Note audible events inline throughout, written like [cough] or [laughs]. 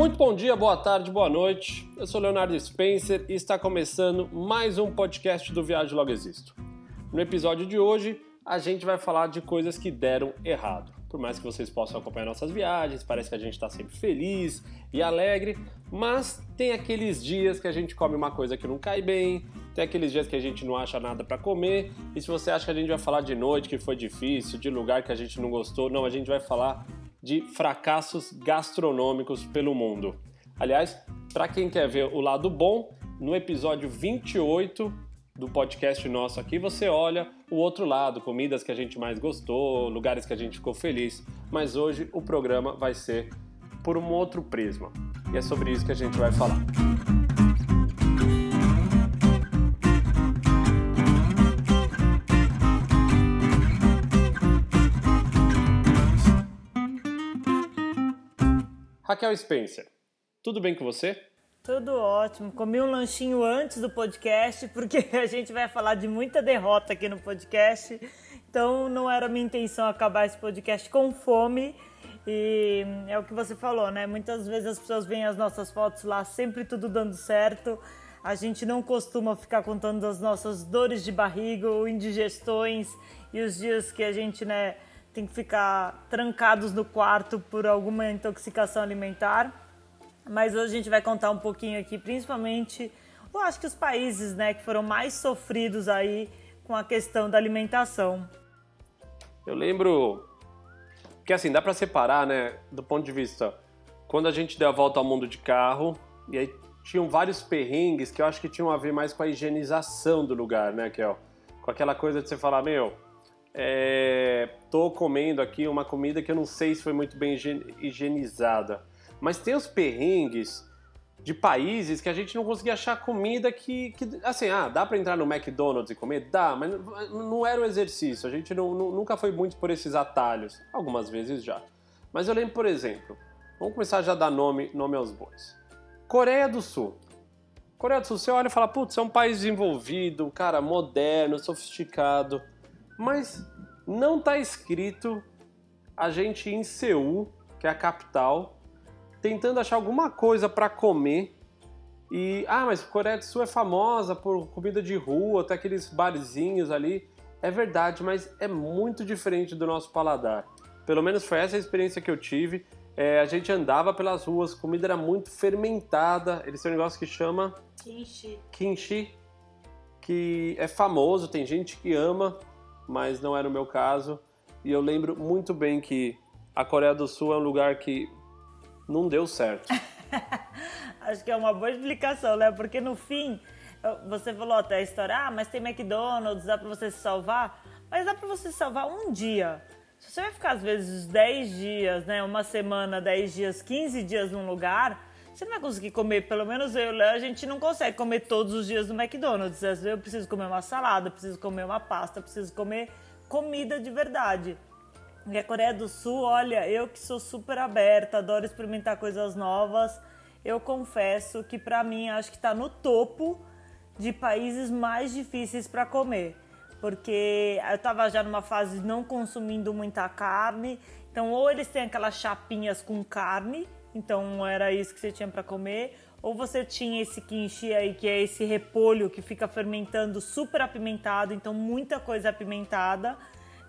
Muito bom dia, boa tarde, boa noite. Eu sou Leonardo Spencer e está começando mais um podcast do Viagem Logo Existo. No episódio de hoje, a gente vai falar de coisas que deram errado. Por mais que vocês possam acompanhar nossas viagens, parece que a gente está sempre feliz e alegre, mas tem aqueles dias que a gente come uma coisa que não cai bem, tem aqueles dias que a gente não acha nada para comer, e se você acha que a gente vai falar de noite que foi difícil, de lugar que a gente não gostou, não, a gente vai falar de fracassos gastronômicos pelo mundo. Aliás, para quem quer ver o lado bom, no episódio 28 do podcast nosso aqui, você olha o outro lado, comidas que a gente mais gostou, lugares que a gente ficou feliz. Mas hoje o programa vai ser por um outro prisma. E é sobre isso que a gente vai falar. Raquel Spencer, tudo bem com você? Tudo ótimo. Comi um lanchinho antes do podcast, porque [laughs] a gente vai falar de muita derrota aqui no podcast. Então não era minha intenção acabar esse podcast com fome. E é o que você falou, né? Muitas vezes as pessoas veem as nossas fotos lá, sempre tudo dando certo. A gente não costuma ficar contando as nossas dores de barriga ou indigestões e os dias que a gente, né, tem que ficar trancados no quarto por alguma intoxicação alimentar. Mas hoje a gente vai contar um pouquinho aqui, principalmente, eu acho que os países né, que foram mais sofridos aí com a questão da alimentação. Eu lembro que assim, dá para separar, né, do ponto de vista quando a gente deu a volta ao mundo de carro, e aí tinham vários perrengues que eu acho que tinham a ver mais com a higienização do lugar, né, Kel? Com aquela coisa de você falar, meu, é, tô comendo aqui uma comida que eu não sei se foi muito bem higienizada. Mas tem os perrengues de países que a gente não conseguia achar comida que, que assim, ah, dá para entrar no McDonald's e comer? Dá, mas não era o exercício. A gente não, nunca foi muito por esses atalhos. Algumas vezes já. Mas eu lembro, por exemplo, vamos começar já a dar nome, nome aos bois. Coreia do Sul. Coreia do Sul, você olha e fala, putz, é um país desenvolvido, cara, moderno, sofisticado. Mas não está escrito a gente em Seul, que é a capital, tentando achar alguma coisa para comer. E, ah, mas Coreia do Sul é famosa por comida de rua, até aqueles barzinhos ali. É verdade, mas é muito diferente do nosso paladar. Pelo menos foi essa a experiência que eu tive. É, a gente andava pelas ruas, comida era muito fermentada. Eles têm um negócio que chama. Kimchi. Kimchi, que é famoso, tem gente que ama, mas não era o meu caso. E eu lembro muito bem que a Coreia do Sul é um lugar que não deu certo. [laughs] Acho que é uma boa explicação, né? Porque no fim, você falou até a história, ah, mas tem McDonald's, dá pra você se salvar. Mas dá pra você se salvar um dia. Se você vai ficar, às vezes, 10 dias, né? Uma semana, 10 dias, 15 dias num lugar, você não vai conseguir comer, pelo menos eu e a gente não consegue comer todos os dias no McDonald's. Às vezes eu preciso comer uma salada, preciso comer uma pasta, preciso comer comida de verdade. E a Coreia do Sul, olha, eu que sou super aberta, adoro experimentar coisas novas, eu confesso que para mim acho que está no topo de países mais difíceis para comer. Porque eu estava já numa fase não consumindo muita carne, então ou eles têm aquelas chapinhas com carne, então era isso que você tinha para comer, ou você tinha esse kimchi aí, que é esse repolho que fica fermentando super apimentado, então muita coisa apimentada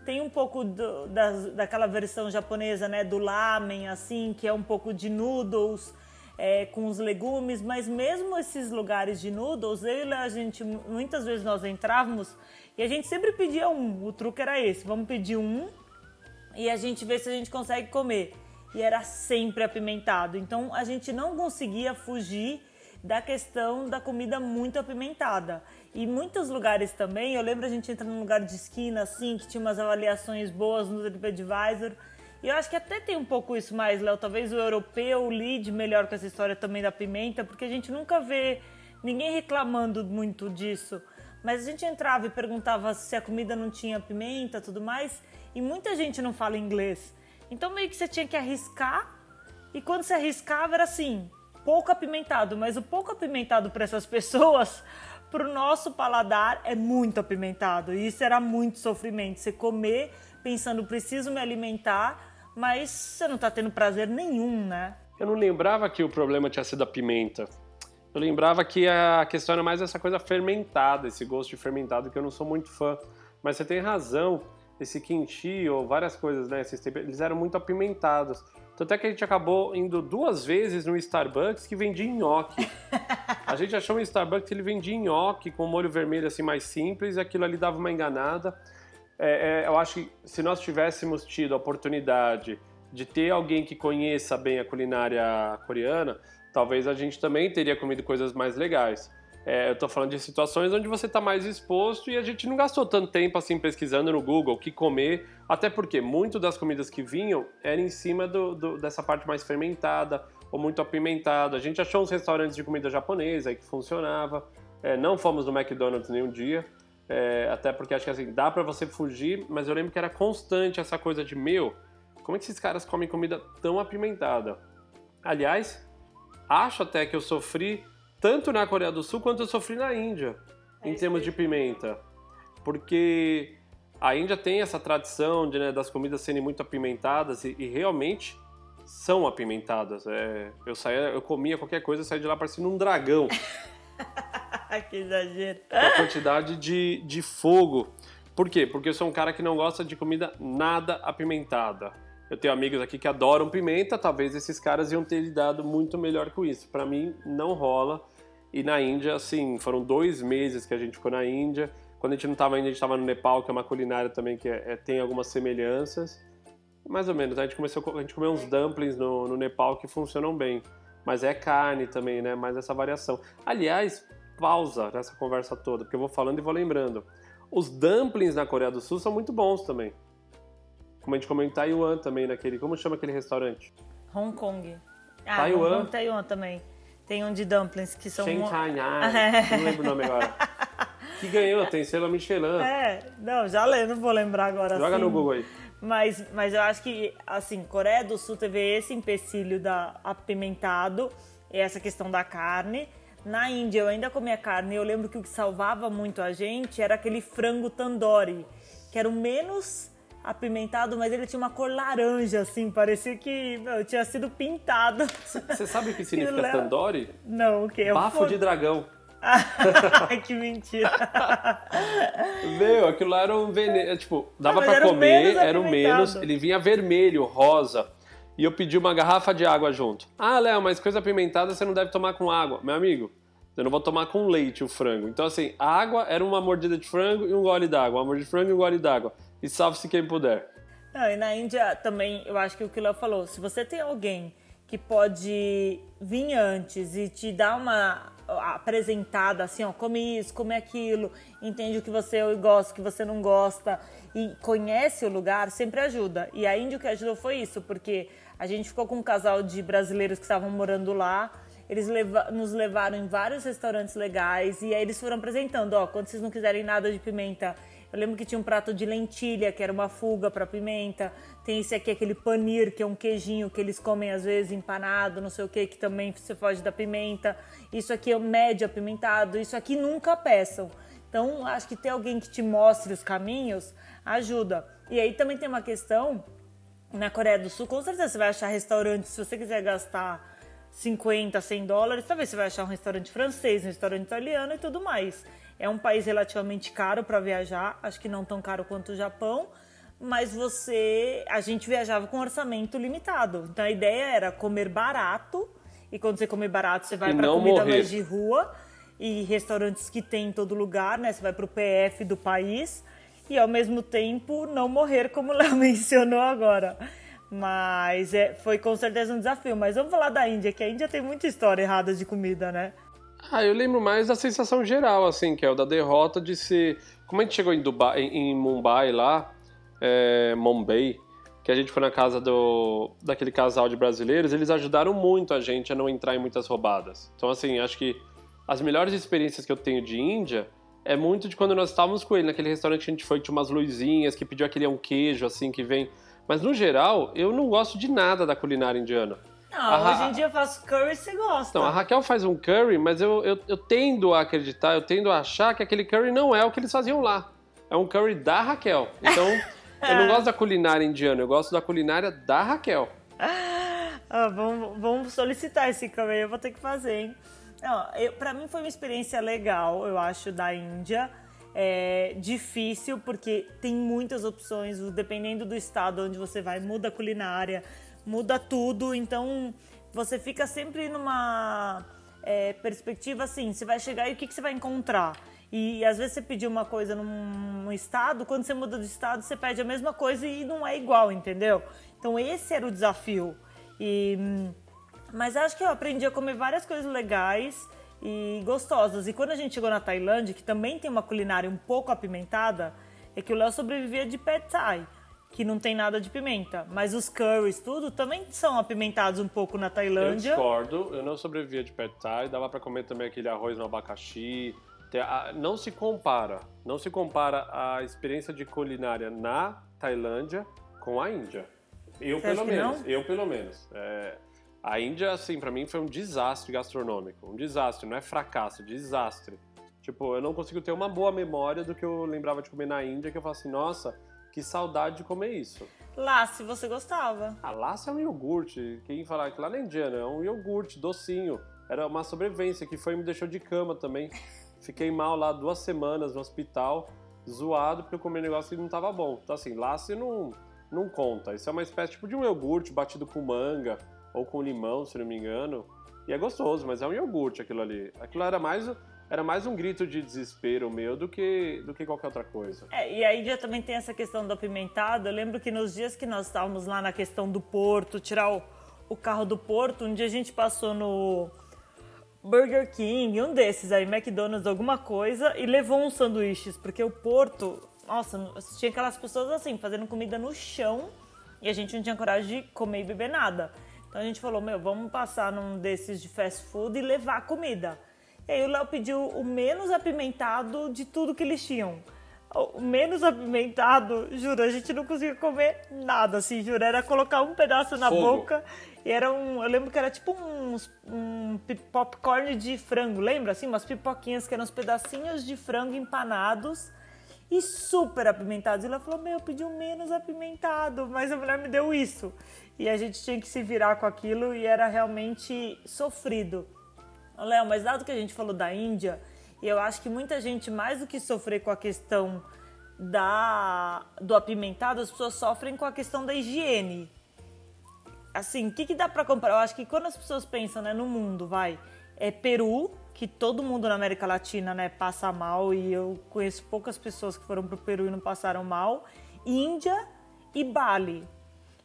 tem um pouco do, da, daquela versão japonesa, né, do lamen, assim, que é um pouco de noodles é, com os legumes, mas mesmo esses lugares de noodles, eu e a gente, muitas vezes nós entrávamos e a gente sempre pedia um. O truque era esse: vamos pedir um e a gente vê se a gente consegue comer. E era sempre apimentado. Então a gente não conseguia fugir da questão da comida muito apimentada. E muitos lugares também, eu lembro a gente entra num lugar de esquina assim, que tinha umas avaliações boas no TripAdvisor. E eu acho que até tem um pouco isso mais, Léo. Talvez o europeu lide melhor com essa história também da pimenta, porque a gente nunca vê ninguém reclamando muito disso. Mas a gente entrava e perguntava se a comida não tinha pimenta tudo mais, e muita gente não fala inglês. Então meio que você tinha que arriscar, e quando você arriscava era assim, pouco apimentado, mas o pouco apimentado para essas pessoas, para o nosso paladar, é muito apimentado. E isso era muito sofrimento. Você comer pensando, preciso me alimentar, mas você não está tendo prazer nenhum, né? eu não lembrava que o problema tinha sido a pimenta. Eu lembrava que a questão era mais essa coisa fermentada, esse gosto de fermentado que eu não sou muito fã. Mas você tem razão, esse kimchi ou várias coisas, né? Esses eles eram muito apimentados. Tanto é que a gente acabou indo duas vezes no Starbucks que vendia nhoque. A gente achou um Starbucks que ele vendia nhoque com molho vermelho assim mais simples e aquilo ali dava uma enganada. É, é, eu acho que se nós tivéssemos tido a oportunidade de ter alguém que conheça bem a culinária coreana, talvez a gente também teria comido coisas mais legais. É, eu estou falando de situações onde você está mais exposto e a gente não gastou tanto tempo assim pesquisando no Google o que comer, até porque muito das comidas que vinham era em cima do, do, dessa parte mais fermentada ou muito apimentada. A gente achou uns restaurantes de comida japonesa aí que funcionava. É, não fomos no McDonald's nenhum dia, é, até porque acho que assim dá para você fugir, mas eu lembro que era constante essa coisa de meu, como é que esses caras comem comida tão apimentada? Aliás, acho até que eu sofri tanto na Coreia do Sul quanto eu sofri na Índia, é em termos de pimenta. Porque a Índia tem essa tradição de, né, das comidas serem muito apimentadas e, e realmente são apimentadas. É, eu saía, eu comia qualquer coisa e saía de lá parecendo um dragão. [laughs] que exagero. A quantidade de, de fogo. Por quê? Porque eu sou um cara que não gosta de comida nada apimentada. Eu tenho amigos aqui que adoram pimenta, talvez esses caras iam ter lidado muito melhor com isso. Para mim, não rola. E na Índia, assim, foram dois meses que a gente ficou na Índia. Quando a gente não estava ainda, a gente estava no Nepal, que é uma culinária também que é, é, tem algumas semelhanças. Mais ou menos, a gente começou a gente comeu uns dumplings no, no Nepal que funcionam bem. Mas é carne também, né? Mais essa variação. Aliás, pausa nessa conversa toda, porque eu vou falando e vou lembrando. Os dumplings na Coreia do Sul são muito bons também. Como a gente comentou em Taiwan também, naquele. Como chama aquele restaurante? Hong Kong. Ah, Taiwan. Hong Kong, Taiwan também. Tem um de dumplings que são. Shanghai, [laughs] é. não lembro o nome agora. que ganhou, tem selo Michelin. É, não, já lembro, não vou lembrar agora. Joga assim. no Google aí. Mas, mas eu acho que, assim, Coreia do Sul teve esse empecilho da apimentado e essa questão da carne. Na Índia eu ainda comia carne e eu lembro que o que salvava muito a gente era aquele frango tandoori, que era o menos apimentado, mas ele tinha uma cor laranja, assim, parecia que meu, tinha sido pintado. Você sabe o que [laughs] significa tandoori? Não, o que? Bafo de dragão. [laughs] que mentira. [laughs] Meu, aquilo lá era um veneno. Tipo, dava para comer, era o menos. Ele vinha vermelho, rosa. E eu pedi uma garrafa de água junto. Ah, Léo, mas coisa apimentada você não deve tomar com água. Meu amigo, eu não vou tomar com leite o frango. Então, assim, a água era uma mordida de frango e um gole d'água. Uma mordida de frango e um gole d'água e salve-se quem puder. Não, e na Índia também, eu acho que o que o Léo falou, se você tem alguém que pode vir antes e te dar uma apresentada assim, ó, come isso, come aquilo, entende o que você gosta, o que você não gosta e conhece o lugar, sempre ajuda. E a Índia o que ajudou foi isso, porque a gente ficou com um casal de brasileiros que estavam morando lá, eles leva nos levaram em vários restaurantes legais e aí eles foram apresentando, ó, quando vocês não quiserem nada de pimenta, eu lembro que tinha um prato de lentilha, que era uma fuga para pimenta. Tem esse aqui, aquele panir, que é um queijinho que eles comem às vezes empanado, não sei o que, que também se foge da pimenta. Isso aqui é médio apimentado. Isso aqui nunca peçam. Então, acho que ter alguém que te mostre os caminhos ajuda. E aí também tem uma questão, na Coreia do Sul, com certeza você vai achar restaurantes, se você quiser gastar 50, 100 dólares, talvez você vai achar um restaurante francês, um restaurante italiano e tudo mais. É um país relativamente caro para viajar, acho que não tão caro quanto o Japão, mas você, a gente viajava com orçamento limitado. Então a ideia era comer barato, e quando você comer barato, você vai para comida morrer. mais de rua e restaurantes que tem em todo lugar, né? Você vai para o PF do país e ao mesmo tempo não morrer, como o Léo [laughs] mencionou agora. Mas é, foi com certeza um desafio. Mas vamos falar da Índia, que a Índia tem muita história errada de comida, né? Ah, eu lembro mais da sensação geral, assim, que é o da derrota de ser. Como a gente chegou em, Dubai, em Mumbai lá, é, Mumbai, que a gente foi na casa do, daquele casal de brasileiros, eles ajudaram muito a gente a não entrar em muitas roubadas. Então, assim, acho que as melhores experiências que eu tenho de Índia é muito de quando nós estávamos com ele, naquele restaurante que a gente foi, tinha umas luzinhas, que pediu aquele um queijo, assim, que vem. Mas, no geral, eu não gosto de nada da culinária indiana. Não, hoje em dia eu faço curry e você gosta. Então, a Raquel faz um curry, mas eu, eu, eu tendo a acreditar, eu tendo a achar que aquele curry não é o que eles faziam lá. É um curry da Raquel. Então, [laughs] eu não gosto da culinária indiana, eu gosto da culinária da Raquel. Ah, vamos, vamos solicitar esse caminho, eu vou ter que fazer, hein? Não, eu, pra mim foi uma experiência legal, eu acho, da Índia. É difícil porque tem muitas opções, dependendo do estado onde você vai, muda a culinária, muda tudo, então você fica sempre numa é, perspectiva assim, você vai chegar e o que, que você vai encontrar? E às vezes você pediu uma coisa num estado, quando você muda de estado, você pede a mesma coisa e não é igual, entendeu? Então esse era o desafio. E, mas acho que eu aprendi a comer várias coisas legais e gostosas. E quando a gente chegou na Tailândia, que também tem uma culinária um pouco apimentada, é que o Léo sobrevivia de pad thai, que não tem nada de pimenta. Mas os curries, tudo, também são apimentados um pouco na Tailândia. Eu discordo, eu não sobrevivia de pad thai, dava para comer também aquele arroz no abacaxi. Não se compara, não se compara a experiência de culinária na Tailândia com a Índia. Eu Você pelo menos, eu pelo menos. É, a Índia, assim, para mim foi um desastre gastronômico. Um desastre, não é fracasso, desastre. Tipo, eu não consigo ter uma boa memória do que eu lembrava de comer na Índia, que eu falo assim, nossa, que saudade de comer isso. Lá, se você gostava. Ah, lá é um iogurte. Quem falar que lá na Indiana é um iogurte docinho. Era uma sobrevivência que foi me deixou de cama também. Fiquei mal lá duas semanas no hospital, zoado, porque eu comi um negócio que não tava bom. Então, assim, você não, não conta. Isso é uma espécie tipo de um iogurte batido com manga ou com limão, se não me engano. E é gostoso, mas é um iogurte aquilo ali. Aquilo era mais, era mais um grito de desespero meu do que, do que qualquer outra coisa. É, e a Índia também tem essa questão do apimentado. Eu lembro que nos dias que nós estávamos lá na questão do porto, tirar o, o carro do porto, um dia a gente passou no Burger King, um desses aí, McDonald's, alguma coisa, e levou uns sanduíches, porque o porto, nossa, tinha aquelas pessoas assim, fazendo comida no chão, e a gente não tinha coragem de comer e beber nada. Então a gente falou, meu, vamos passar num desses de fast food e levar comida. E aí o Léo pediu o menos apimentado de tudo que eles tinham. O menos apimentado, juro, a gente não conseguia comer nada, assim, juro. Era colocar um pedaço na Fogo. boca e era um. Eu lembro que era tipo uns, um popcorn de frango, lembra? Assim, umas pipoquinhas que eram uns pedacinhos de frango empanados e super apimentados. E ela falou: Meu, eu pedi um menos apimentado, mas a mulher me deu isso e a gente tinha que se virar com aquilo e era realmente sofrido. Léo, mas dado que a gente falou da Índia, eu acho que muita gente, mais do que sofrer com a questão da, do apimentado, as pessoas sofrem com a questão da higiene. Assim, o que, que dá para comprar? Eu acho que quando as pessoas pensam né, no mundo, vai, é Peru, que todo mundo na América Latina né, passa mal, e eu conheço poucas pessoas que foram para o Peru e não passaram mal, Índia e Bali.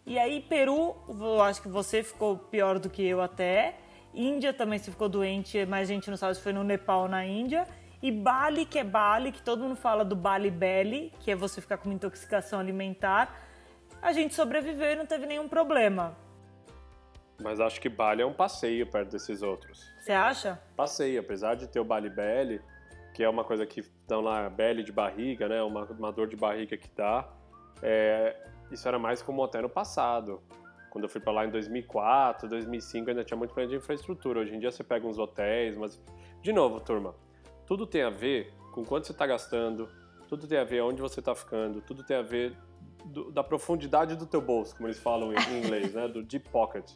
E aí, Peru, eu acho que você ficou pior do que eu até. Índia também se ficou doente, mas a gente não sabe se foi no Nepal ou na Índia. E Bali, que é Bali, que todo mundo fala do Bali Belly, que é você ficar com uma intoxicação alimentar. A gente sobreviveu e não teve nenhum problema. Mas acho que Bali é um passeio perto desses outros. Você acha? Passeio, apesar de ter o Bali Belly, que é uma coisa que dão lá, belly de barriga, né? Uma, uma dor de barriga que dá. É, isso era mais como até no passado. Quando eu fui para lá em 2004, 2005, ainda tinha muito problema de infraestrutura. Hoje em dia você pega uns hotéis, mas. De novo, turma, tudo tem a ver com quanto você está gastando, tudo tem a ver onde você está ficando, tudo tem a ver do, da profundidade do teu bolso, como eles falam em inglês, né? Do deep pocket.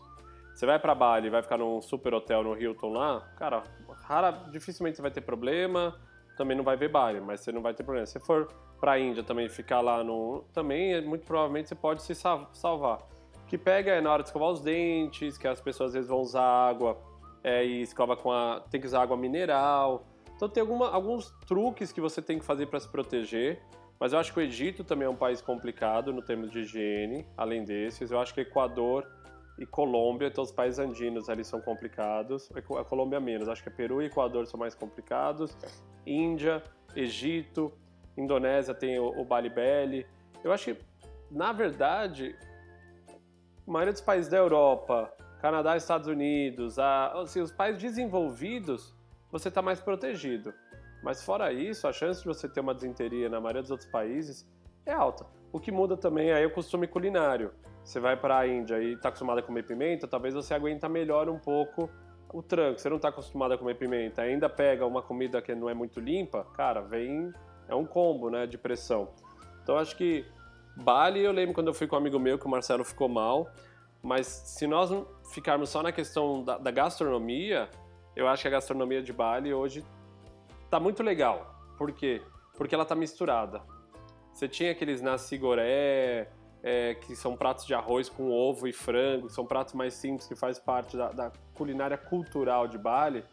Você vai para Bali, vai ficar num super hotel no Hilton lá, cara, rara, dificilmente você vai ter problema, também não vai ver Bali, mas você não vai ter problema. Se for para a Índia também ficar lá no. Também, muito provavelmente, você pode se salvar. Que pega é na hora de escovar os dentes, que as pessoas às vezes vão usar água é, e escova com a. tem que usar água mineral. Então tem alguma, alguns truques que você tem que fazer para se proteger. Mas eu acho que o Egito também é um país complicado no termos de higiene, além desses. Eu acho que Equador e Colômbia, então os países andinos ali são complicados. A Colômbia menos, acho que Peru e Equador são mais complicados. Índia, Egito, Indonésia tem o, o Bali Belly. Eu acho que, na verdade, a maioria dos países da Europa, Canadá, Estados Unidos, a, assim, os países desenvolvidos, você está mais protegido. Mas fora isso, a chance de você ter uma desinteria na maioria dos outros países é alta. O que muda também é o costume culinário. Você vai para a Índia e está acostumado a comer pimenta, talvez você aguenta melhor um pouco o tranco. Você não está acostumado a comer pimenta, ainda pega uma comida que não é muito limpa, cara, vem é um combo, né, de pressão. Então acho que Bali, eu lembro quando eu fui com um amigo meu que o Marcelo ficou mal. Mas se nós ficarmos só na questão da, da gastronomia, eu acho que a gastronomia de Bali hoje tá muito legal. Por quê? Porque ela tá misturada. Você tinha aqueles nasi goré, é, que são pratos de arroz com ovo e frango, que são pratos mais simples, que faz parte da, da culinária cultural de Bali.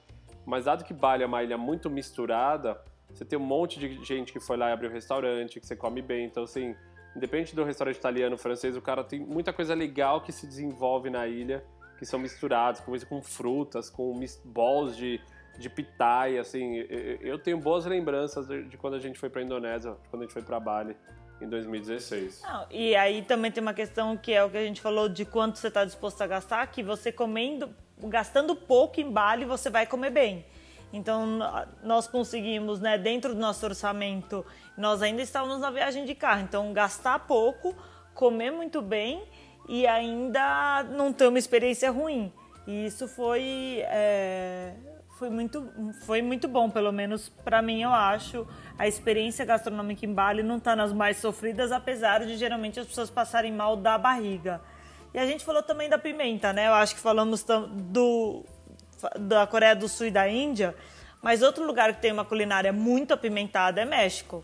Mas dado que Bali é uma ilha muito misturada, você tem um monte de gente que foi lá e abriu restaurante, que você come bem. Então, assim, independente do restaurante italiano, francês, o cara tem muita coisa legal que se desenvolve na ilha, que são misturados, com, com frutas, com balls de, de pitaia, assim. Eu tenho boas lembranças de quando a gente foi para Indonésia, quando a gente foi para Bali em 2016. Não, e aí também tem uma questão que é o que a gente falou de quanto você está disposto a gastar, que você comendo, gastando pouco em Bali, você vai comer bem. Então, nós conseguimos, né, dentro do nosso orçamento, nós ainda estávamos na viagem de carro, então gastar pouco, comer muito bem e ainda não ter uma experiência ruim. E isso foi, é, foi, muito, foi muito bom, pelo menos para mim, eu acho. A experiência gastronômica em Bali não está nas mais sofridas, apesar de geralmente as pessoas passarem mal da barriga. E a gente falou também da pimenta, né? Eu acho que falamos do da Coreia do Sul e da Índia, mas outro lugar que tem uma culinária muito apimentada é México.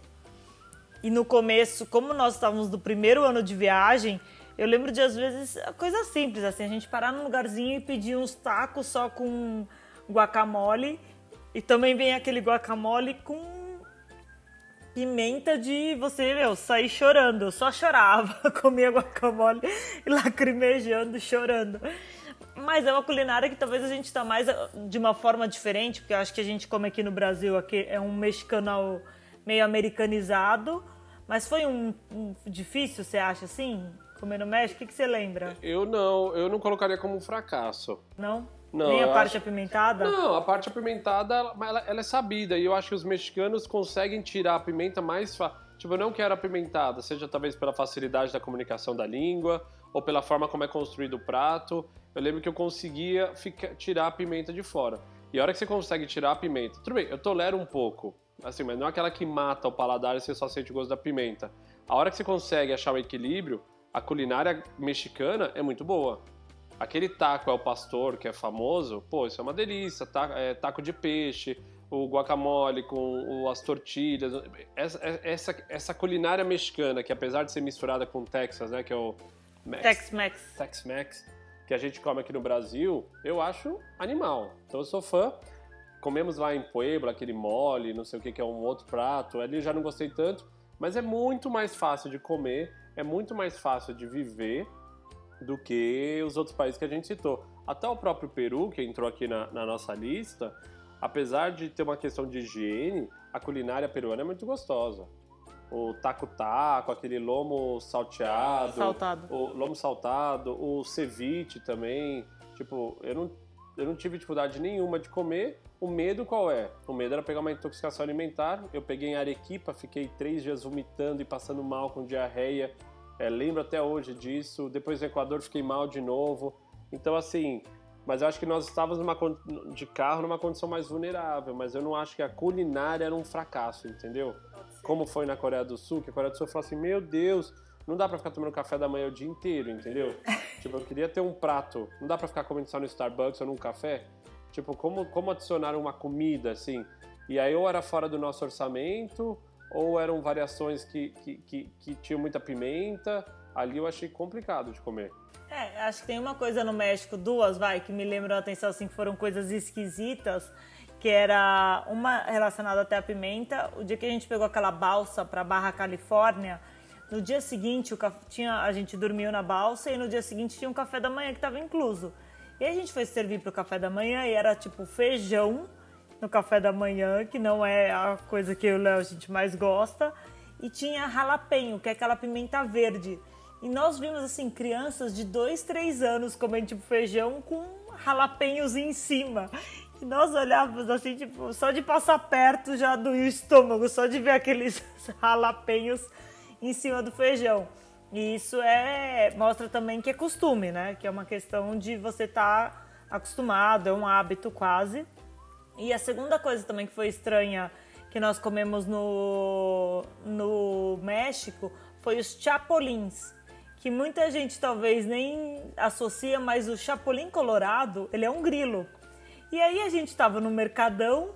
E no começo, como nós estávamos no primeiro ano de viagem, eu lembro de às vezes coisa simples, assim, a gente parar num lugarzinho e pedir uns tacos só com guacamole e também vem aquele guacamole com pimenta de você, meu, sair chorando. Eu só chorava, [laughs] comia guacamole e lacrimejando, chorando. Mas é uma culinária que talvez a gente está mais ah, de uma forma diferente, porque eu acho que a gente come aqui no Brasil aqui é um mexicano meio americanizado. Mas foi um, um difícil, você acha assim? Comer no México? O que, que você lembra? Eu não, eu não colocaria como um fracasso. Não? Não, Nem a parte acho... apimentada? Não, a parte apimentada, ela, ela, é sabida. E eu acho que os mexicanos conseguem tirar a pimenta mais fácil. Tipo, eu não quero apimentada, seja talvez pela facilidade da comunicação da língua, ou pela forma como é construído o prato. Eu lembro que eu conseguia ficar, tirar a pimenta de fora. E a hora que você consegue tirar a pimenta, tudo bem, eu tolero um pouco, assim, mas não é aquela que mata o paladar e você só sente o gosto da pimenta. A hora que você consegue achar o equilíbrio, a culinária mexicana é muito boa. Aquele taco é o pastor, que é famoso, pô, isso é uma delícia. Taco, é, taco de peixe, o guacamole com as tortilhas. Essa, essa, essa culinária mexicana, que apesar de ser misturada com Texas, né, que é o Tex-Mex. Tex-Mex, que a gente come aqui no Brasil, eu acho animal. Então eu sou fã. Comemos lá em Puebla aquele mole, não sei o que, que é um outro prato. Ali eu já não gostei tanto, mas é muito mais fácil de comer, é muito mais fácil de viver do que os outros países que a gente citou. Até o próprio Peru, que entrou aqui na, na nossa lista, apesar de ter uma questão de higiene, a culinária peruana é muito gostosa o taco-taco, aquele lomo salteado. Saltado. O lomo saltado, o ceviche também. Tipo, eu não, eu não tive dificuldade nenhuma de comer. O medo qual é? O medo era pegar uma intoxicação alimentar. Eu peguei em Arequipa, fiquei três dias vomitando e passando mal com diarreia. É, lembro até hoje disso. Depois no Equador fiquei mal de novo. Então, assim, mas eu acho que nós estávamos numa, de carro numa condição mais vulnerável. Mas eu não acho que a culinária era um fracasso, entendeu? Como foi na Coreia do Sul, que a Coreia do Sul falou assim: Meu Deus, não dá pra ficar tomando café da manhã o dia inteiro, entendeu? [laughs] tipo, eu queria ter um prato, não dá pra ficar comendo só no Starbucks ou num café. Tipo, como, como adicionar uma comida assim? E aí, ou era fora do nosso orçamento, ou eram variações que, que, que, que tinham muita pimenta. Ali eu achei complicado de comer. É, acho que tem uma coisa no México, duas, vai, que me lembram a atenção, assim, que foram coisas esquisitas que era uma relacionada até a pimenta. O dia que a gente pegou aquela balsa para Barra Califórnia, no dia seguinte o tinha, a gente dormiu na balsa e no dia seguinte tinha um café da manhã que estava incluso. E a gente foi servir para o café da manhã e era tipo feijão no café da manhã, que não é a coisa que eu o Léo a gente mais gosta, e tinha jalapeño, que é aquela pimenta verde. E nós vimos assim crianças de 2, 3 anos comendo tipo feijão com jalapenhos em cima. Nós olhávamos assim, tipo, só de passar perto já doía o estômago, só de ver aqueles [laughs] jalapenhos em cima do feijão. E isso é mostra também que é costume, né? Que é uma questão de você estar tá acostumado, é um hábito quase. E a segunda coisa também que foi estranha que nós comemos no, no México foi os chapolins, que muita gente talvez nem associa, mas o chapolim colorado, ele é um grilo. E aí a gente estava no mercadão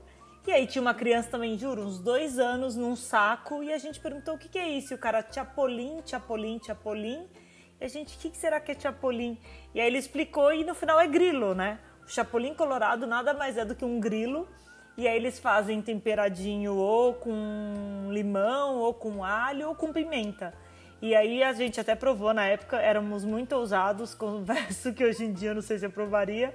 e aí tinha uma criança também, juro, uns dois anos num saco e a gente perguntou o que, que é isso. E o cara, chapolim, chapolim, chapolim. E a gente, o que, que será que é chapolim? E aí ele explicou e no final é grilo, né? O chapolim colorado nada mais é do que um grilo. E aí eles fazem temperadinho ou com limão, ou com alho, ou com pimenta. E aí a gente até provou na época, éramos muito ousados, [laughs] converso que hoje em dia eu não sei se eu provaria.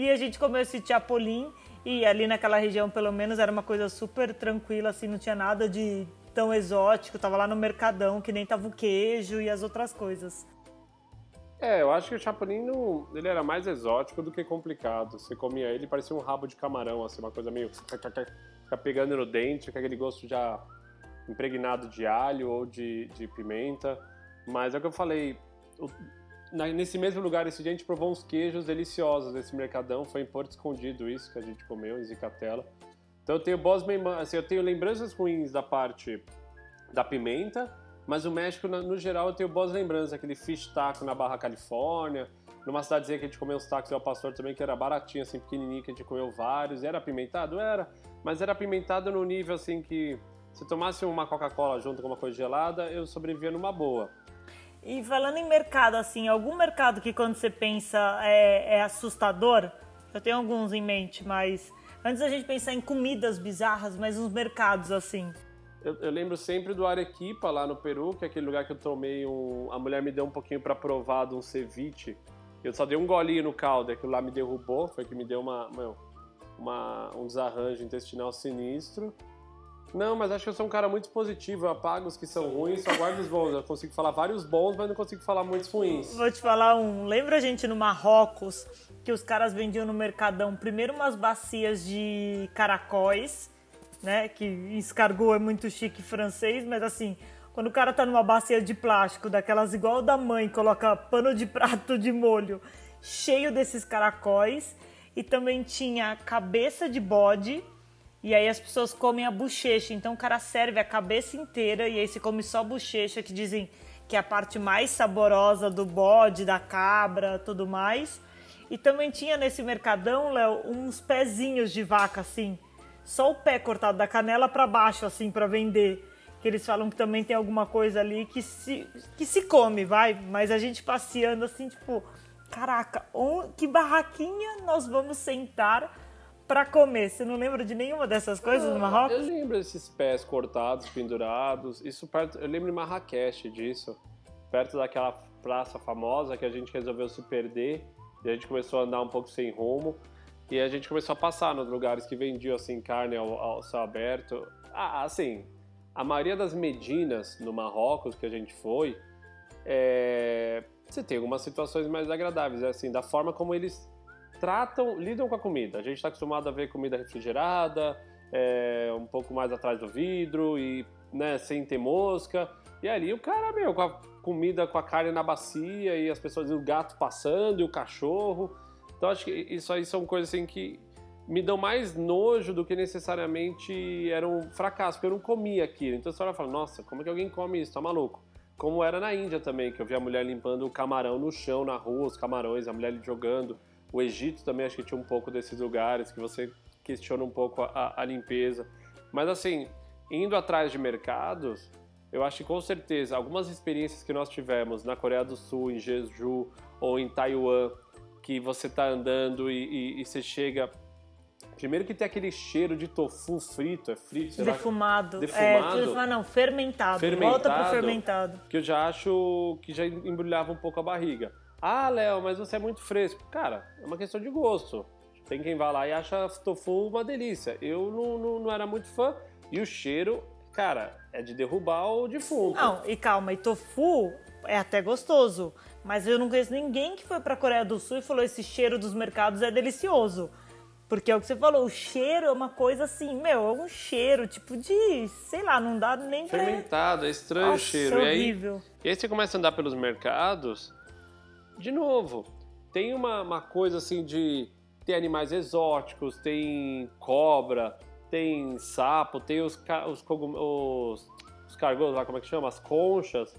E a gente comeu esse chapolim e ali naquela região pelo menos era uma coisa super tranquila, assim, não tinha nada de tão exótico, tava lá no mercadão que nem tava o queijo e as outras coisas. É, eu acho que o chapolim não, ele era mais exótico do que complicado. Você comia ele, parecia um rabo de camarão, assim, uma coisa meio fica pegando no dente, com aquele gosto já impregnado de alho ou de, de pimenta. Mas é o que eu falei, nesse mesmo lugar esse dia a gente provou uns queijos deliciosos nesse mercadão, foi em Porto Escondido isso que a gente comeu, em Zicatela. Então eu tenho boas assim, eu tenho lembranças ruins da parte da pimenta, mas o México, no geral, eu tenho boas lembranças. Aquele fish taco na Barra Califórnia, numa cidadezinha que a gente comeu uns tacos e o pastor também, que era baratinho, assim, pequenininho, que a gente comeu vários. Era apimentado? Era, mas era apimentado no nível, assim, que se tomasse uma Coca-Cola junto com uma coisa gelada, eu sobrevivia numa boa. E falando em mercado, assim, algum mercado que quando você pensa é, é assustador? Eu tenho alguns em mente, mas antes a gente pensar em comidas bizarras, mas uns mercados assim. Eu, eu, lembro sempre do Arequipa, lá no Peru, que é aquele lugar que eu tomei um. A mulher me deu um pouquinho para provar de um ceviche. Eu só dei um golinho no caldo, aquilo lá me derrubou, foi que me deu uma, uma, um desarranjo intestinal sinistro. Não, mas acho que eu sou um cara muito positivo. Eu apago os que são ruins, só guardo os bons. Eu consigo falar vários bons, mas não consigo falar muitos ruins. Vou te falar um. Lembra a gente no Marrocos que os caras vendiam no Mercadão primeiro umas bacias de caracóis, né? Que escargot é muito chique francês, mas assim, quando o cara tá numa bacia de plástico, daquelas igual da mãe, coloca pano de prato de molho cheio desses caracóis. E também tinha cabeça de bode e aí as pessoas comem a bochecha, então o cara serve a cabeça inteira e aí se come só a bochecha, que dizem que é a parte mais saborosa do bode, da cabra, tudo mais. E também tinha nesse mercadão, Léo, uns pezinhos de vaca assim, só o pé cortado da canela para baixo assim para vender. Que eles falam que também tem alguma coisa ali que se, que se come, vai, mas a gente passeando assim, tipo, caraca, que barraquinha nós vamos sentar para comer. Você não lembra de nenhuma dessas coisas no Marrocos? Eu lembro desses pés cortados, pendurados. Isso perto, eu lembro em Marrakech disso, perto daquela praça famosa que a gente resolveu se perder e a gente começou a andar um pouco sem rumo. E a gente começou a passar nos lugares que vendiam assim carne ao, ao céu aberto. Ah, assim, a maioria das medinas no Marrocos que a gente foi, é... você tem algumas situações mais agradáveis, assim, da forma como eles tratam, lidam com a comida. A gente está acostumado a ver comida refrigerada, é, um pouco mais atrás do vidro e né, sem ter mosca. E ali o cara, meu, com a comida, com a carne na bacia e as pessoas, o gato passando e o cachorro. Então acho que isso aí são coisas assim que me dão mais nojo do que necessariamente era um fracasso, porque eu não comia aquilo. Então olha e fala, nossa, como é que alguém come isso? Tá maluco? Como era na Índia também, que eu vi a mulher limpando o camarão no chão, na rua, os camarões, a mulher jogando. O Egito também acho que tinha um pouco desses lugares que você questiona um pouco a, a limpeza. Mas assim, indo atrás de mercados, eu acho que com certeza algumas experiências que nós tivemos na Coreia do Sul, em Jeju ou em Taiwan, que você está andando e, e, e, você chega. Primeiro que tem aquele cheiro de tofu frito, é frito, defumado. Lá, defumado. É, não, fermentado. fermentado. Volta pro fermentado. Que eu já acho que já embrulhava um pouco a barriga. Ah, Léo, mas você é muito fresco. Cara, é uma questão de gosto. Tem quem vai lá e acha tofu uma delícia. Eu não, não, não era muito fã. E o cheiro, cara, é de derrubar o defunto. Não, e calma, e tofu é até gostoso. Mas eu não conheço ninguém que foi pra Coreia do Sul e falou esse cheiro dos mercados é delicioso. Porque é o que você falou, o cheiro é uma coisa assim, meu, é um cheiro tipo de, sei lá, não dá nem pra... Fermentado, é estranho Nossa, o cheiro. É horrível. E aí, e aí você começa a andar pelos mercados de novo, tem uma, uma coisa assim de ter animais exóticos, tem cobra, tem sapo, tem os, os, os, os cargos lá, como é que chama? As conchas.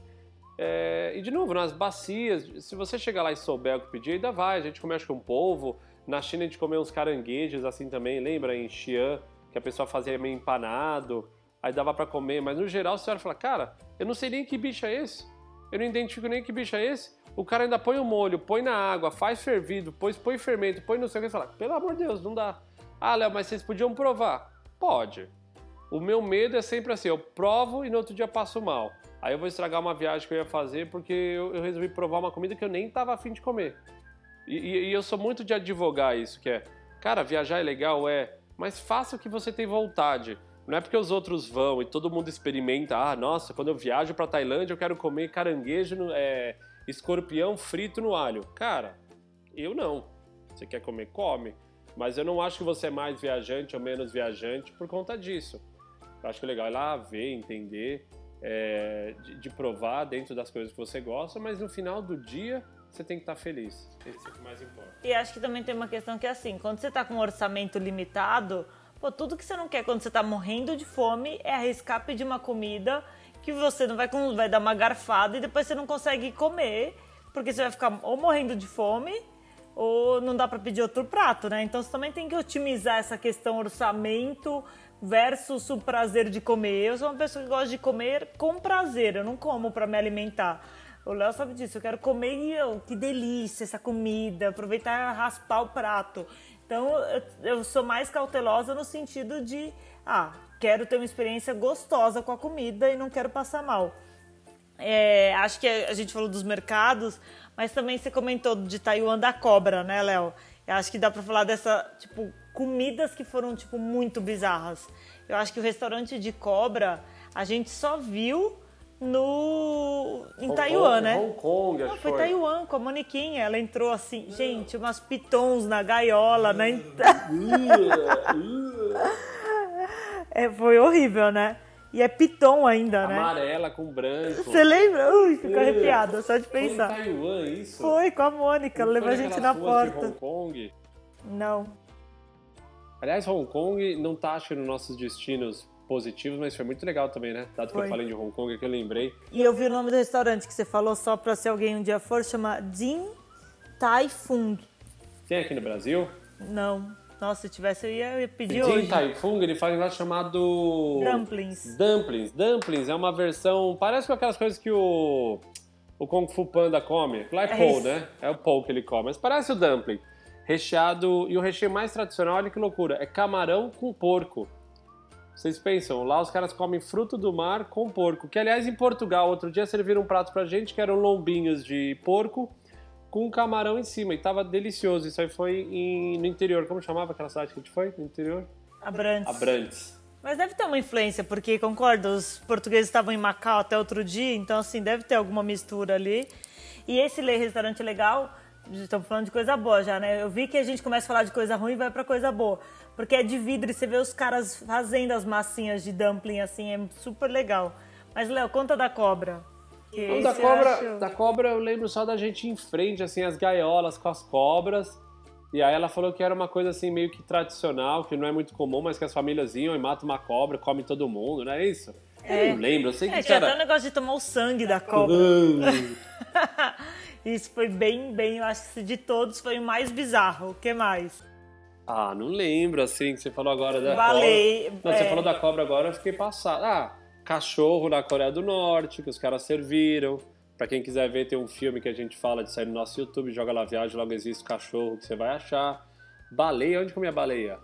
É, e de novo, nas bacias, se você chegar lá e souber o que pedir, ainda vai. A gente come acho que um polvo. Na China a gente comeu uns caranguejos assim também, lembra? Em Xi'an, que a pessoa fazia meio empanado, aí dava para comer. Mas no geral olha e fala, cara, eu não sei nem que bicho é esse. Eu não identifico nem que bicho é esse. O cara ainda põe o molho, põe na água, faz fervido, põe, põe fermento, põe no sei o que e fala, pelo amor de Deus, não dá. Ah, Léo, mas vocês podiam provar. Pode. O meu medo é sempre assim, eu provo e no outro dia passo mal. Aí eu vou estragar uma viagem que eu ia fazer porque eu, eu resolvi provar uma comida que eu nem estava afim de comer. E, e, e, eu sou muito de advogar isso, que é, cara, viajar é legal, é, mas faça o que você tem vontade. Não é porque os outros vão e todo mundo experimenta, ah, nossa, quando eu viajo para Tailândia eu quero comer caranguejo, no, é, escorpião frito no alho. Cara, eu não. Você quer comer, come. Mas eu não acho que você é mais viajante ou menos viajante por conta disso. Eu acho que é legal ir lá ver, entender é, de, de, provar dentro das coisas que você gosta, mas no final do dia você tem que estar feliz. Esse é o que mais importa. E acho que também tem uma questão que é assim, quando você está com um orçamento limitado, pô, tudo que você não quer quando você está morrendo de fome é arriscar pedir uma comida que você não vai, vai dar uma garfada e depois você não consegue comer, porque você vai ficar ou morrendo de fome ou não dá para pedir outro prato, né? Então você também tem que otimizar essa questão orçamento versus o prazer de comer. Eu sou uma pessoa que gosta de comer com prazer, eu não como para me alimentar. O Léo sabe disso, eu quero comer e eu, que delícia essa comida, aproveitar e raspar o prato. Então eu, eu sou mais cautelosa no sentido de, ah, quero ter uma experiência gostosa com a comida e não quero passar mal. É, acho que a gente falou dos mercados, mas também você comentou de Taiwan da cobra, né, Léo? Acho que dá para falar dessa, tipo, comidas que foram, tipo, muito bizarras. Eu acho que o restaurante de cobra a gente só viu no em Hong Taiwan, Kong, né? Hong Kong, acho Não, foi foi. Taiwan com a manequim. Ela entrou assim, gente, umas pitons na gaiola, entrada. é, foi horrível, né? E é piton ainda, né? Amarela com branco. Você lembra? Ui, fico arrepiada só de pensar. Foi em Taiwan isso? Foi com a Mônica, ela levou a gente na porta. De Hong Kong? Não. Aliás, Hong Kong não tá acho nos nossos destinos positivos, mas foi muito legal também, né? Dado que eu falei de Hong Kong, é que eu lembrei. E eu vi o nome do restaurante que você falou só pra se alguém um dia for, chama Din Tai Fung. Tem aqui no Brasil? Não. Nossa, se tivesse eu ia, eu ia pedir Din hoje. Tai Fung, ele faz um negócio chamado... Dumplings. Dumplings. Dumplings é uma versão... Parece com aquelas coisas que o... O Kung Fu Panda come. Lá é É Paul, isso. né? É o Paul que ele come. Mas parece o dumpling. Recheado... E o recheio mais tradicional, olha que loucura. É camarão com porco. Vocês pensam, lá os caras comem fruto do mar com porco. Que, aliás, em Portugal, outro dia serviram um prato pra gente que eram lombinhos de porco com camarão em cima. E tava delicioso. Isso aí foi em- no interior. Como chamava aquela cidade que a gente foi? No interior? Abrantes. Abrantes. Mas deve ter uma influência, porque, concordo, os portugueses estavam em Macau até outro dia, então, assim, deve ter alguma mistura ali. E esse restaurante legal, estamos falando de coisa boa já, né? Eu vi que a gente começa a falar de coisa ruim e vai pra coisa boa. Porque é de vidro e você vê os caras fazendo as massinhas de dumpling, assim, é super legal. Mas, Léo, conta da cobra. Que Não, da cobra, acha- da cobra eu lembro só da gente em frente, assim, as gaiolas com as cobras. E aí ela falou que era uma coisa assim meio que tradicional, que não é muito comum, mas que as famílias iam e matam uma cobra, come todo mundo, não é isso? Eu não lembro, eu sei que É, tinha até o era. negócio de tomar o sangue da cobra. [laughs] Isso foi bem, bem, eu acho que de todos foi o mais bizarro. O que mais? Ah, não lembro, assim, que você falou agora da Valei, cobra. Não, você é. falou da cobra agora, eu fiquei passado. Ah, cachorro na Coreia do Norte, que os caras serviram. Pra quem quiser ver, tem um filme que a gente fala de sair no nosso YouTube, joga lá viagem, logo existe cachorro que você vai achar. Baleia, onde comia baleia?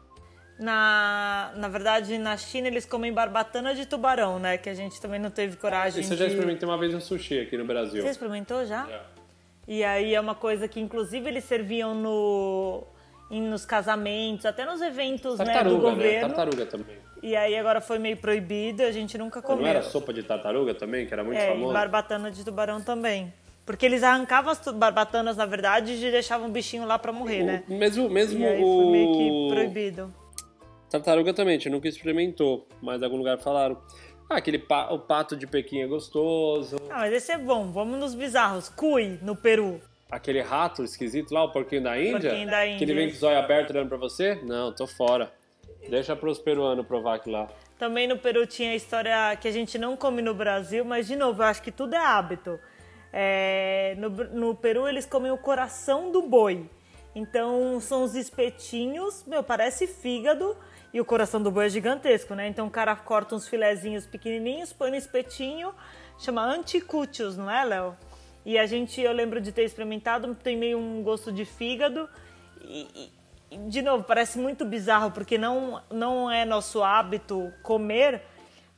Na, na verdade, na China eles comem barbatana de tubarão, né? Que a gente também não teve coragem Isso eu de... já experimentei uma vez no sushi aqui no Brasil. Você experimentou já? Já. E aí é uma coisa que, inclusive, eles serviam no, nos casamentos, até nos eventos né, do Tartaruga, né? governo. Tartaruga também. E aí agora foi meio proibido, a gente nunca comeu. Não era sopa de tartaruga também, que era muito É, e famosa? barbatana de tubarão também. Porque eles arrancavam as barbatanas, na verdade, e deixavam o bichinho lá pra morrer, né? O- mesmo mesmo E aí o... foi meio que proibido. Tartaruga também, a gente nunca experimentou, mas em algum lugar falaram. Ah, aquele pa- o pato de Pequim é gostoso. Ah, mas esse é bom. Vamos nos bizarros. Cui, no Peru. Aquele rato esquisito lá, o porquinho da Índia. Porquinho da Que ele Índia. vem com os olhos abertos olhando pra você? Não, tô fora. Deixa pros peruanos provar aquilo lá. Também no Peru tinha a história que a gente não come no Brasil, mas, de novo, eu acho que tudo é hábito. É, no, no Peru eles comem o coração do boi. Então são os espetinhos, meu, parece fígado e o coração do boi é gigantesco, né? Então o cara corta uns filezinhos pequenininhos, põe no espetinho, chama anticútios, não é, Léo? E a gente, eu lembro de ter experimentado, tem meio um gosto de fígado e, e de novo, parece muito bizarro porque não, não é nosso hábito comer,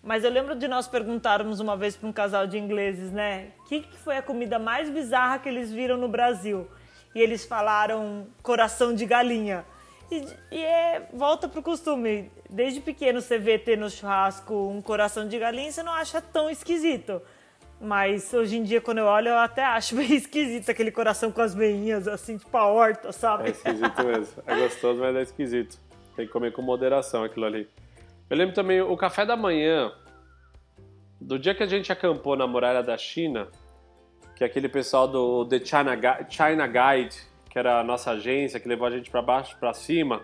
mas eu lembro de nós perguntarmos uma vez para um casal de ingleses, né? O que, que foi a comida mais bizarra que eles viram no Brasil? E eles falaram coração de galinha. E, e é, volta pro costume. Desde pequeno você vê ter no churrasco um coração de galinha, você não acha tão esquisito. Mas hoje em dia, quando eu olho, eu até acho [laughs] meio esquisito aquele coração com as veinhas, assim, tipo a horta, sabe? É esquisito mesmo. É gostoso, mas é esquisito. Tem que comer com moderação aquilo ali. Eu lembro também o café da manhã, do dia que a gente acampou na muralha da China, que é aquele pessoal do The China, China Guide, que era a nossa agência, que levou a gente para baixo, para cima,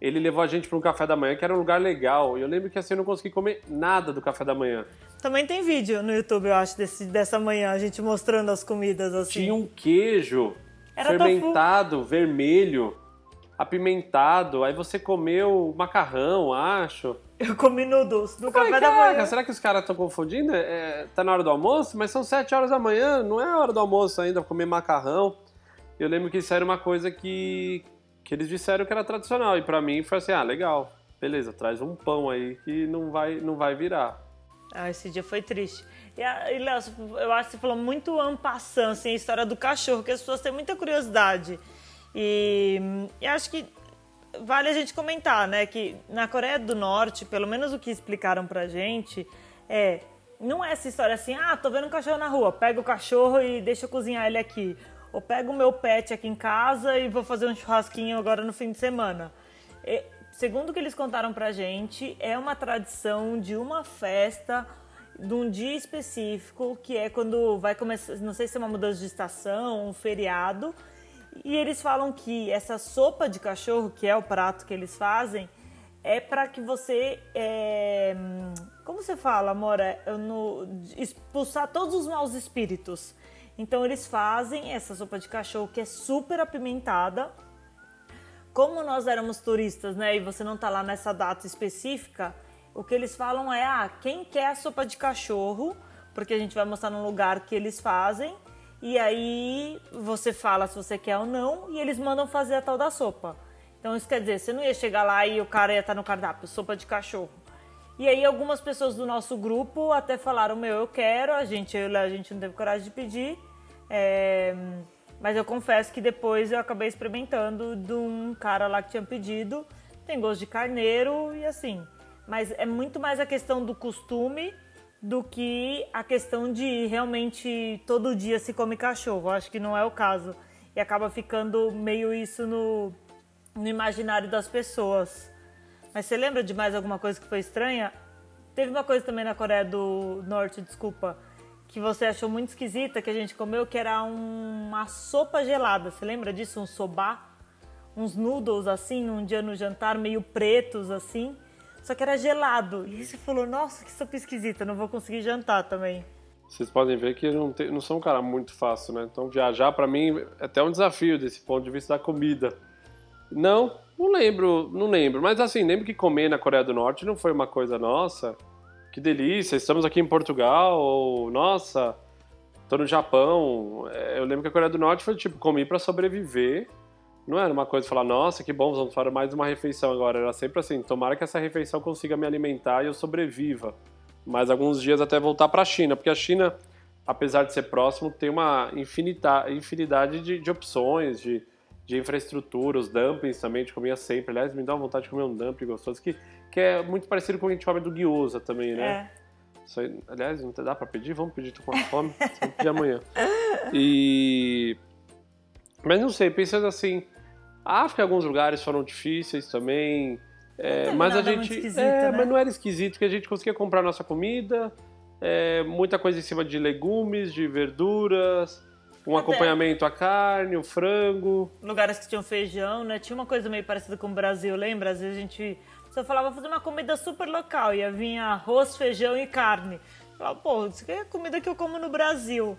ele levou a gente para um café da manhã que era um lugar legal. E eu lembro que assim eu não consegui comer nada do café da manhã. Também tem vídeo no YouTube, eu acho, desse, dessa manhã, a gente mostrando as comidas assim. Tinha um queijo Era fermentado, tofu. vermelho, apimentado. Aí você comeu macarrão, acho. Eu comi noodles no café da manhã. Será que os caras estão confundindo? É, tá na hora do almoço? Mas são sete horas da manhã, não é hora do almoço ainda, comer macarrão. Eu lembro que isso era uma coisa que, que eles disseram que era tradicional. E para mim foi assim, ah, legal, beleza, traz um pão aí que não vai, não vai virar. Ah, esse dia foi triste. E, e Léo, eu acho que você falou muito ampassando, assim, a história do cachorro, que as pessoas têm muita curiosidade. E, e acho que vale a gente comentar, né, que na Coreia do Norte, pelo menos o que explicaram pra gente, é não é essa história assim, ah, tô vendo um cachorro na rua, pega o cachorro e deixa eu cozinhar ele aqui. Ou pego o meu pet aqui em casa e vou fazer um churrasquinho agora no fim de semana. E, segundo o que eles contaram pra gente, é uma tradição de uma festa, de um dia específico, que é quando vai começar, não sei se é uma mudança de estação, um feriado. E eles falam que essa sopa de cachorro, que é o prato que eles fazem, é para que você. É, como você fala, Amora? É no, expulsar todos os maus espíritos. Então eles fazem essa sopa de cachorro que é super apimentada como nós éramos turistas, né, e você não tá lá nessa data específica, o que eles falam é: ah, quem quer a sopa de cachorro? Porque a gente vai mostrar num lugar que eles fazem, e aí você fala se você quer ou não, e eles mandam fazer a tal da sopa. Então isso quer dizer, você não ia chegar lá e o cara ia estar no cardápio, sopa de cachorro. E aí algumas pessoas do nosso grupo até falaram, meu, eu quero, a gente, eu, a gente não teve coragem de pedir. É, mas eu confesso que depois eu acabei experimentando de um cara lá que tinha pedido. Tem gosto de carneiro e assim. Mas é muito mais a questão do costume do que a questão de realmente todo dia se come cachorro. Acho que não é o caso. E acaba ficando meio isso no, no imaginário das pessoas. Mas você lembra de mais alguma coisa que foi estranha? Teve uma coisa também na Coreia do Norte, desculpa que você achou muito esquisita que a gente comeu, que era um, uma sopa gelada. Você lembra disso? Um soba? Uns noodles assim, um dia no jantar, meio pretos assim. Só que era gelado. E você falou, nossa, que sopa esquisita, não vou conseguir jantar também. Vocês podem ver que não, não sou um cara muito fácil, né? Então viajar para mim é até um desafio desse ponto de vista da comida. Não, não lembro, não lembro. Mas assim, lembro que comer na Coreia do Norte não foi uma coisa nossa que delícia, estamos aqui em Portugal, ou nossa, tô no Japão. É, eu lembro que a Coreia do Norte foi tipo, comi para sobreviver. Não era uma coisa de falar, nossa, que bom, vamos fazer mais uma refeição agora. Era sempre assim, tomara que essa refeição consiga me alimentar e eu sobreviva. Mas alguns dias até voltar para a China, porque a China, apesar de ser próximo, tem uma infinita, infinidade de, de opções, de, de infraestrutura, os dumplings também, a gente comia sempre. Aliás, me dá vontade de comer um dumpling gostoso, que, que é muito parecido com o que a gente come do gyoza também, né? É. Isso aí, aliás, não dá pra pedir? Vamos pedir, tô com fome. [laughs] Vamos pedir amanhã. E... Mas não sei, pensando assim, a África, alguns lugares foram difíceis também. É, mas a gente. É, né? mas não era esquisito, que a gente conseguia comprar nossa comida, é, muita coisa em cima de legumes, de verduras, um Até acompanhamento à carne, o frango. Lugares que tinham feijão, né? Tinha uma coisa meio parecida com o Brasil, lembra? Às vezes a gente só falava fazer uma comida super local, ia vir arroz, feijão e carne. Eu falava, pô, isso aqui é comida que eu como no Brasil.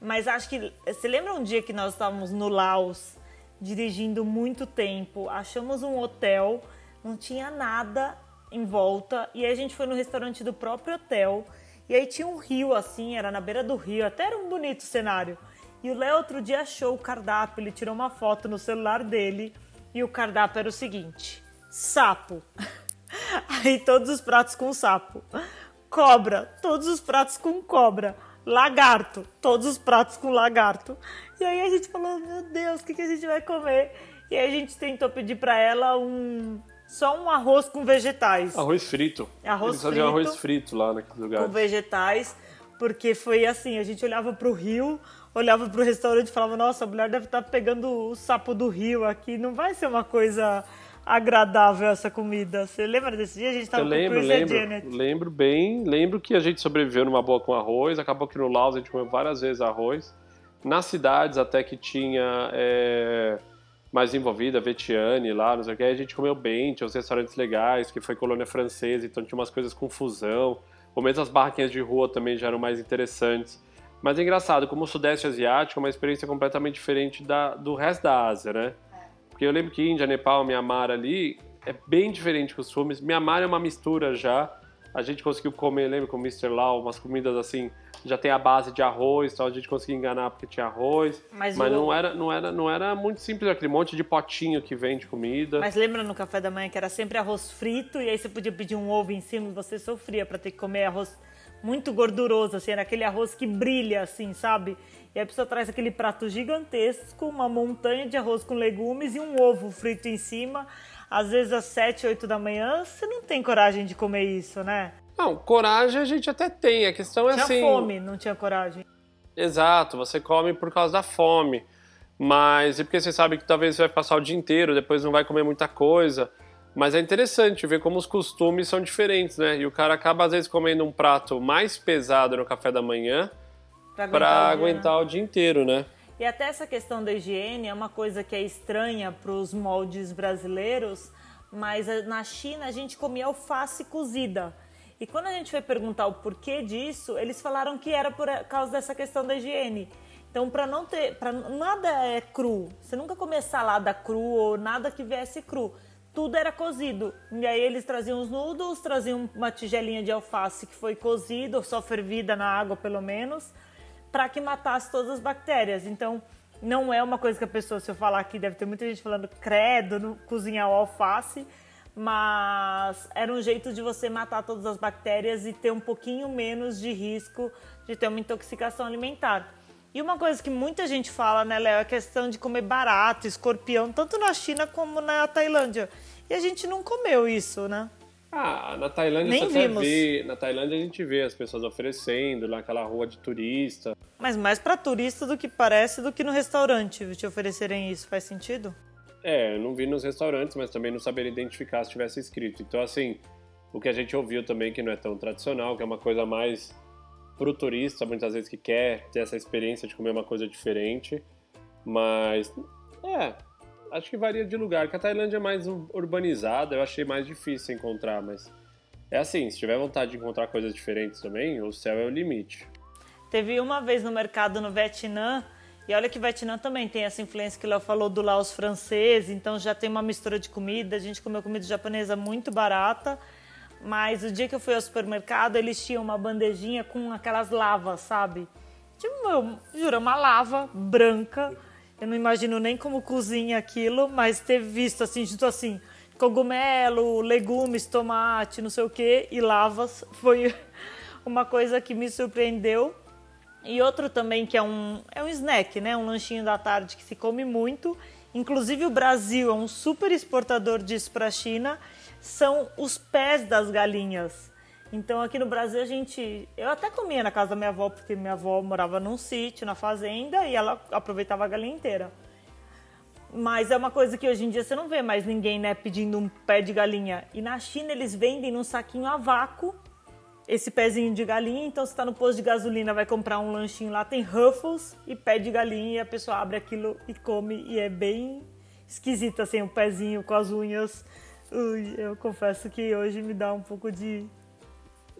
Mas acho que. Você lembra um dia que nós estávamos no Laos, dirigindo muito tempo, achamos um hotel, não tinha nada em volta, e aí a gente foi no restaurante do próprio hotel, e aí tinha um rio assim, era na beira do rio, até era um bonito cenário. E o Léo outro dia achou o cardápio, ele tirou uma foto no celular dele, e o cardápio era o seguinte: sapo. [laughs] Aí todos os pratos com sapo. Cobra, todos os pratos com cobra lagarto, todos os pratos com lagarto. E aí a gente falou, meu Deus, o que, que a gente vai comer? E aí a gente tentou pedir para ela um só um arroz com vegetais. Arroz frito. Arroz Eles faziam arroz frito lá naquele lugar. Com vegetais, porque foi assim, a gente olhava para o rio, olhava para o restaurante e falava, nossa, a mulher deve estar tá pegando o sapo do rio aqui, não vai ser uma coisa agradável essa comida. Você lembra desse dia? A gente estava com lembro, Chris lembro, Janet. Lembro bem. Lembro que a gente sobreviveu numa boa com arroz. Acabou que no Laos a gente comeu várias vezes arroz. Nas cidades até que tinha é, mais envolvida, Vetiane lá, não sei o que. A gente comeu bem, tinha os restaurantes legais, que foi colônia francesa, então tinha umas coisas com fusão. Ou mesmo as barraquinhas de rua também já eram mais interessantes. Mas é engraçado, como o Sudeste Asiático é uma experiência completamente diferente da, do resto da Ásia, né? Porque eu lembro que Índia, Nepal, Myanmar ali é bem diferente costumes. Myanmar é uma mistura já. A gente conseguiu comer, lembra com o Mr. Lau, umas comidas assim, já tem a base de arroz, então a gente conseguiu enganar porque tinha arroz. Mas, mas não, era, não, era, não era muito simples aquele monte de potinho que vem de comida. Mas lembra no café da manhã que era sempre arroz frito e aí você podia pedir um ovo em cima e você sofria para ter que comer arroz muito gorduroso, assim, era aquele arroz que brilha, assim, sabe? E a pessoa traz aquele prato gigantesco, uma montanha de arroz com legumes e um ovo frito em cima. Às vezes às 7, 8 da manhã, você não tem coragem de comer isso, né? Não, coragem a gente até tem. A questão é tinha assim. Tinha fome, não tinha coragem. Exato, você come por causa da fome. Mas é porque você sabe que talvez você vai passar o dia inteiro, depois não vai comer muita coisa. Mas é interessante ver como os costumes são diferentes, né? E o cara acaba às vezes comendo um prato mais pesado no café da manhã para aguentar, aguentar, o dia inteiro, né? E até essa questão da higiene é uma coisa que é estranha para os moldes brasileiros, mas na China a gente comia alface cozida. E quando a gente foi perguntar o porquê disso, eles falaram que era por causa dessa questão da higiene. Então, para não ter, para nada é cru. Você nunca comia salada cru ou nada que viesse cru. Tudo era cozido. E aí eles traziam os noodles, traziam uma tigelinha de alface que foi cozida ou só fervida na água pelo menos para que matasse todas as bactérias. Então, não é uma coisa que a pessoa, se eu falar aqui, deve ter muita gente falando credo no cozinhar o alface, mas era um jeito de você matar todas as bactérias e ter um pouquinho menos de risco de ter uma intoxicação alimentar. E uma coisa que muita gente fala, né, Léo, é a questão de comer barato, escorpião, tanto na China como na Tailândia. E a gente não comeu isso, né? Ah, na Tailândia Nem você vimos. vê. Na Tailândia a gente vê as pessoas oferecendo naquela rua de turista. Mas mais para turista do que parece do que no restaurante te oferecerem isso. Faz sentido? É, eu não vi nos restaurantes, mas também não saberia identificar se tivesse escrito. Então, assim, o que a gente ouviu também que não é tão tradicional, que é uma coisa mais pro turista, muitas vezes que quer ter essa experiência de comer uma coisa diferente. Mas, é, acho que varia de lugar, que a Tailândia é mais urbanizada, eu achei mais difícil encontrar, mas é assim, se tiver vontade de encontrar coisas diferentes também, o céu é o limite. Teve uma vez no mercado no Vietnã, e olha que Vietnã também tem essa influência que o Léo falou do Laos francês, então já tem uma mistura de comida, a gente comeu comida japonesa muito barata, mas o dia que eu fui ao supermercado, eles tinham uma bandejinha com aquelas lavas, sabe? Tipo, eu juro, uma lava branca, eu não imagino nem como cozinha aquilo, mas ter visto assim, junto assim, cogumelo, legumes, tomate, não sei o que, e lavas, [laughs] foi uma coisa que me surpreendeu. E outro também que é um, é um snack, né? Um lanchinho da tarde que se come muito. Inclusive o Brasil é um super exportador disso para a China. São os pés das galinhas. Então aqui no Brasil a gente. Eu até comia na casa da minha avó, porque minha avó morava num sítio, na fazenda, e ela aproveitava a galinha inteira. Mas é uma coisa que hoje em dia você não vê mais ninguém né, pedindo um pé de galinha. E na China eles vendem num saquinho a vácuo esse pezinho de galinha. Então você está no posto de gasolina, vai comprar um lanchinho lá, tem Ruffles e pé de galinha, e a pessoa abre aquilo e come. E é bem esquisito assim, o pezinho com as unhas. Ui, eu confesso que hoje me dá um pouco de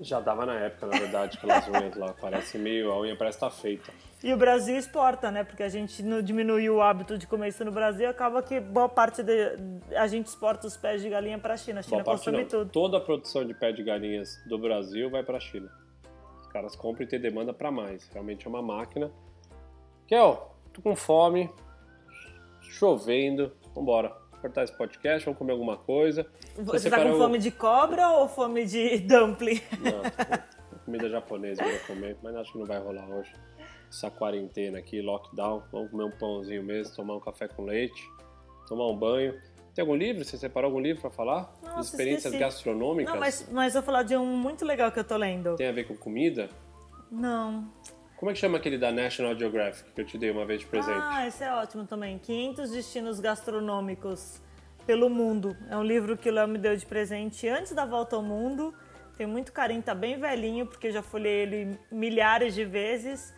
Já dava na época, na verdade, pelas [laughs] unhas lá. Parece meio. A unha parece estar tá feita. E o Brasil exporta, né? Porque a gente não diminuiu o hábito de comer isso no Brasil, acaba que boa parte de, a gente exporta os pés de galinha para a China. A China consome tudo. Toda a produção de pé de galinhas do Brasil vai para a China. Os caras compram e tem demanda para mais. Realmente é uma máquina. Kel, tô com fome, chovendo, vambora cortar esse podcast, vamos comer alguma coisa. Você, tá com fome de cobra ou fome de [laughs] dumpling? Não, comida japonesa eu vou comer, mas acho que não vai rolar hoje. Essa quarentena aqui, lockdown, vamos comer um pãozinho mesmo, tomar um café com leite, tomar um banho. Tem algum livro? Você separou algum livro para falar? Nossa, experiências esqueci. gastronômicas? Não, mas, mas vou falar de um muito legal que eu tô lendo. Tem a ver com comida? Não. Como é que chama aquele da National Geographic que eu te dei uma vez de presente? Ah, esse é ótimo também. 500 destinos gastronômicos pelo mundo. É um livro que o Léo me deu de presente antes da volta ao mundo. Tenho muito carinho, tá bem velhinho, porque eu já folhei ele milhares de vezes.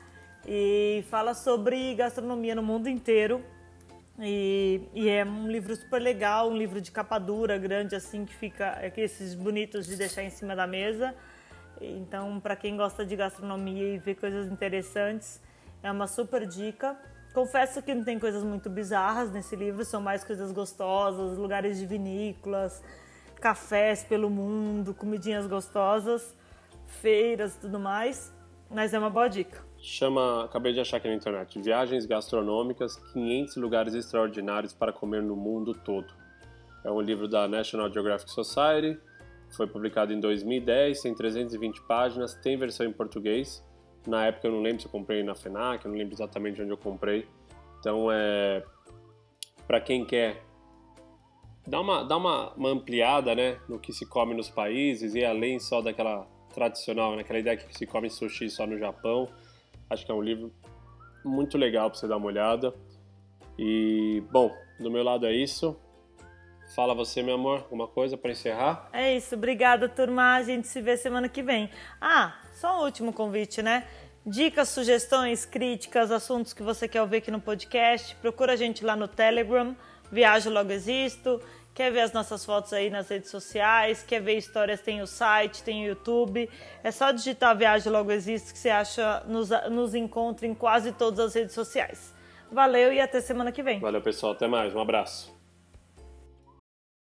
E fala sobre gastronomia no mundo inteiro. E, e, é um livro super legal, um livro de capa dura, grande, assim, que fica. É esses bonitos de deixar em cima da mesa. Então, para quem gosta de gastronomia e ver coisas interessantes, é uma super dica. Confesso que não tem coisas muito bizarras nesse livro, são mais coisas gostosas, lugares de vinícolas, cafés pelo mundo, comidinhas gostosas, feiras tudo mais. Mas é uma boa dica. Chama, acabei de achar aqui na internet, Viagens Gastronômicas, 500 lugares extraordinários para comer no mundo todo. É um livro da National Geographic Society, foi publicado em 2010, tem 320 páginas, tem versão em português. Na época eu não lembro se eu comprei na FENAC, eu não lembro exatamente onde eu comprei. Então é para quem quer dar uma, uma, uma, ampliada né, no que se come nos países e além só daquela tradicional, naquela ideia que se come sushi só no Japão. Acho que é um livro muito legal para você dar uma olhada. E, bom, do meu lado é isso. Fala você, meu amor, alguma coisa para encerrar? É isso, obrigada, turma. A gente se vê semana que vem. Ah, só um último convite, né? Dicas, sugestões, críticas, assuntos que você quer ouvir aqui no podcast, procura a gente lá no Telegram, Viajo Logo Existo. Quer ver as nossas fotos aí nas redes sociais? Quer ver histórias? Tem o site, tem o YouTube. É só digitar Viagem Logo Existo que você acha, nos, nos encontra em quase todas as redes sociais. Valeu e até semana que vem. Valeu, pessoal. Até mais. Um abraço.